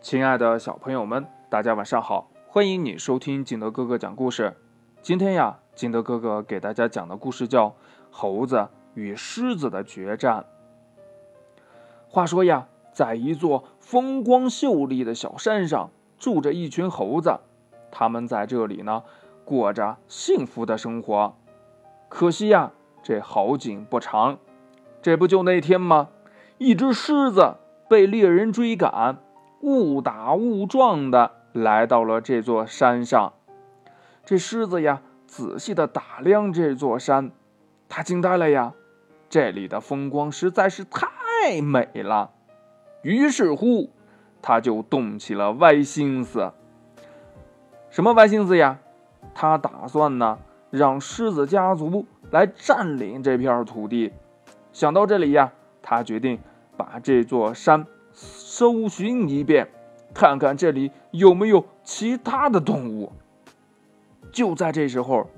亲爱的小朋友们，大家晚上好！欢迎你收听景德哥哥讲故事。今天呀，景德哥哥给大家讲的故事叫《猴子与狮子的决战》。话说呀，在一座风光秀丽的小山上，住着一群猴子，他们在这里呢，过着幸福的生活。可惜呀，这好景不长，这不就那天吗？一只狮子被猎人追赶。误打误撞的来到了这座山上，这狮子呀，仔细的打量这座山，他惊呆了呀！这里的风光实在是太美了。于是乎，他就动起了歪心思。什么歪心思呀？他打算呢，让狮子家族来占领这片土地。想到这里呀，他决定把这座山。搜寻一遍，看看这里有没有其他的动物。就在这时候，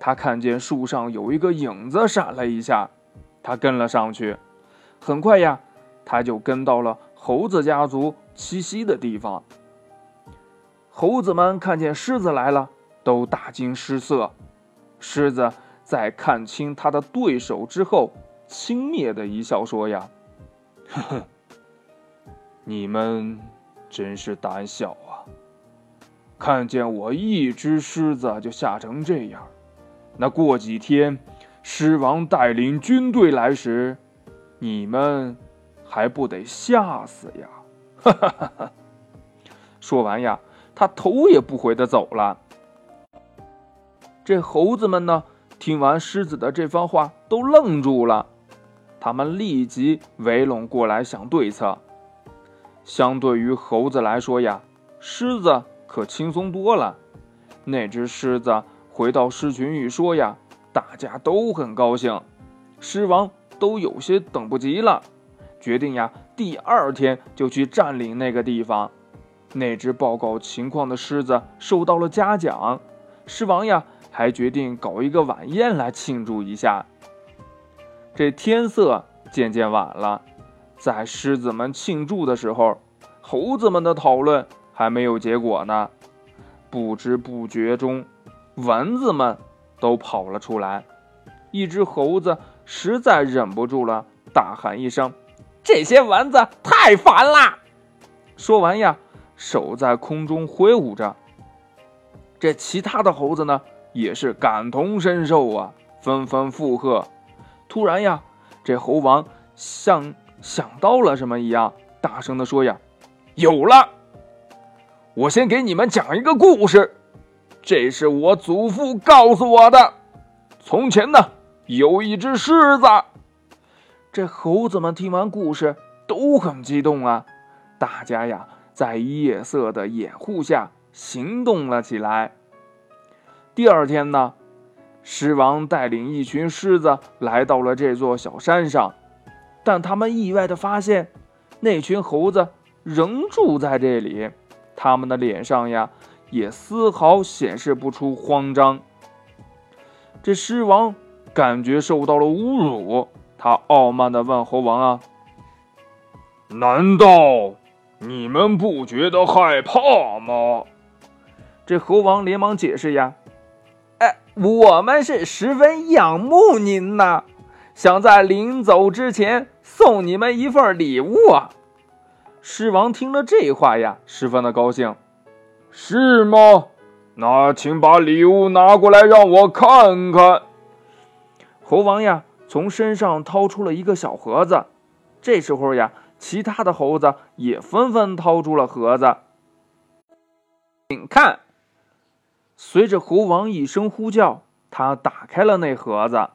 他看见树上有一个影子闪了一下，他跟了上去。很快呀，他就跟到了猴子家族栖息的地方。猴子们看见狮子来了，都大惊失色。狮子在看清他的对手之后，轻蔑的一笑说：“呀，呵呵。”你们真是胆小啊！看见我一只狮子就吓成这样，那过几天狮王带领军队来时，你们还不得吓死呀！哈哈哈哈说完呀，他头也不回的走了。这猴子们呢，听完狮子的这番话，都愣住了，他们立即围拢过来想对策。相对于猴子来说呀，狮子可轻松多了。那只狮子回到狮群一说呀，大家都很高兴，狮王都有些等不及了，决定呀，第二天就去占领那个地方。那只报告情况的狮子受到了嘉奖，狮王呀还决定搞一个晚宴来庆祝一下。这天色渐渐晚了。在狮子们庆祝的时候，猴子们的讨论还没有结果呢。不知不觉中，蚊子们都跑了出来。一只猴子实在忍不住了，大喊一声：“这些蚊子太烦啦！”说完呀，手在空中挥舞着。这其他的猴子呢，也是感同身受啊，纷纷附和。突然呀，这猴王向。想到了什么一样，大声的说：“呀，有了！我先给你们讲一个故事，这是我祖父告诉我的。从前呢，有一只狮子。这猴子们听完故事都很激动啊，大家呀，在夜色的掩护下行动了起来。第二天呢，狮王带领一群狮子来到了这座小山上。”但他们意外的发现，那群猴子仍住在这里，他们的脸上呀，也丝毫显示不出慌张。这狮王感觉受到了侮辱，他傲慢的问猴王啊：“难道你们不觉得害怕吗？”这猴王连忙解释呀：“哎，我们是十分仰慕您呐。”想在临走之前送你们一份礼物啊！狮王听了这话呀，十分的高兴。是吗？那请把礼物拿过来让我看看。猴王呀，从身上掏出了一个小盒子。这时候呀，其他的猴子也纷纷掏出了盒子。请看，随着猴王一声呼叫，他打开了那盒子。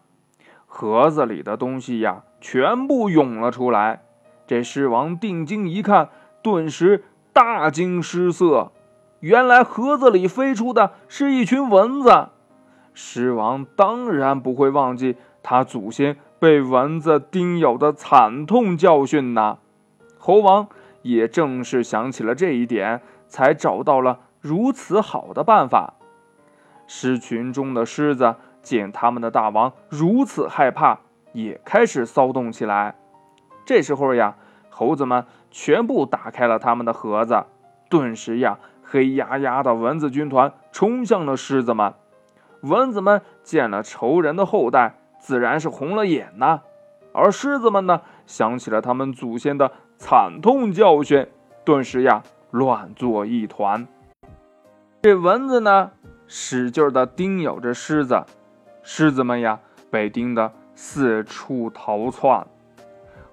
盒子里的东西呀，全部涌了出来。这狮王定睛一看，顿时大惊失色。原来盒子里飞出的是一群蚊子。狮王当然不会忘记他祖先被蚊子叮咬的惨痛教训呐。猴王也正是想起了这一点，才找到了如此好的办法。狮群中的狮子。见他们的大王如此害怕，也开始骚动起来。这时候呀，猴子们全部打开了他们的盒子，顿时呀，黑压压的蚊子军团冲向了狮子们。蚊子们见了仇人的后代，自然是红了眼呐。而狮子们呢，想起了他们祖先的惨痛教训，顿时呀，乱作一团。这蚊子呢，使劲的叮咬着狮子，狮子们呀，被叮得四处逃窜。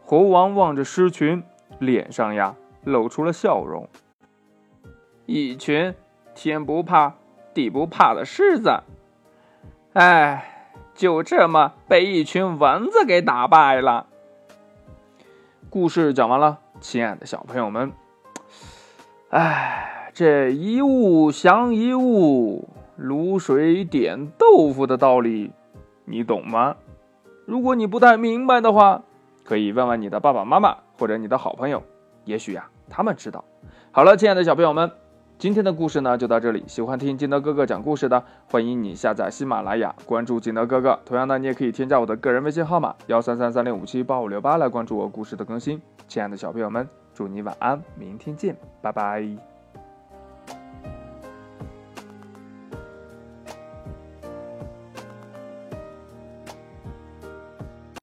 猴王望着狮群，脸上呀，露出了笑容。一群天不怕地不怕的狮子，哎，就这么被一群蚊子给打败了。故事讲完了，亲爱的小朋友们，哎，这一物降一物，卤水点豆腐的道理，你懂吗？如果你不太明白的话，可以问问你的爸爸妈妈或者你的好朋友，也许呀，他们知道。好了，亲爱的小朋友们。今天的故事呢就到这里。喜欢听金德哥哥讲故事的，欢迎你下载喜马拉雅，关注金德哥哥。同样呢，你也可以添加我的个人微信号码幺三三三零五七八五六八来关注我故事的更新。亲爱的小朋友们，祝你晚安，明天见，拜拜。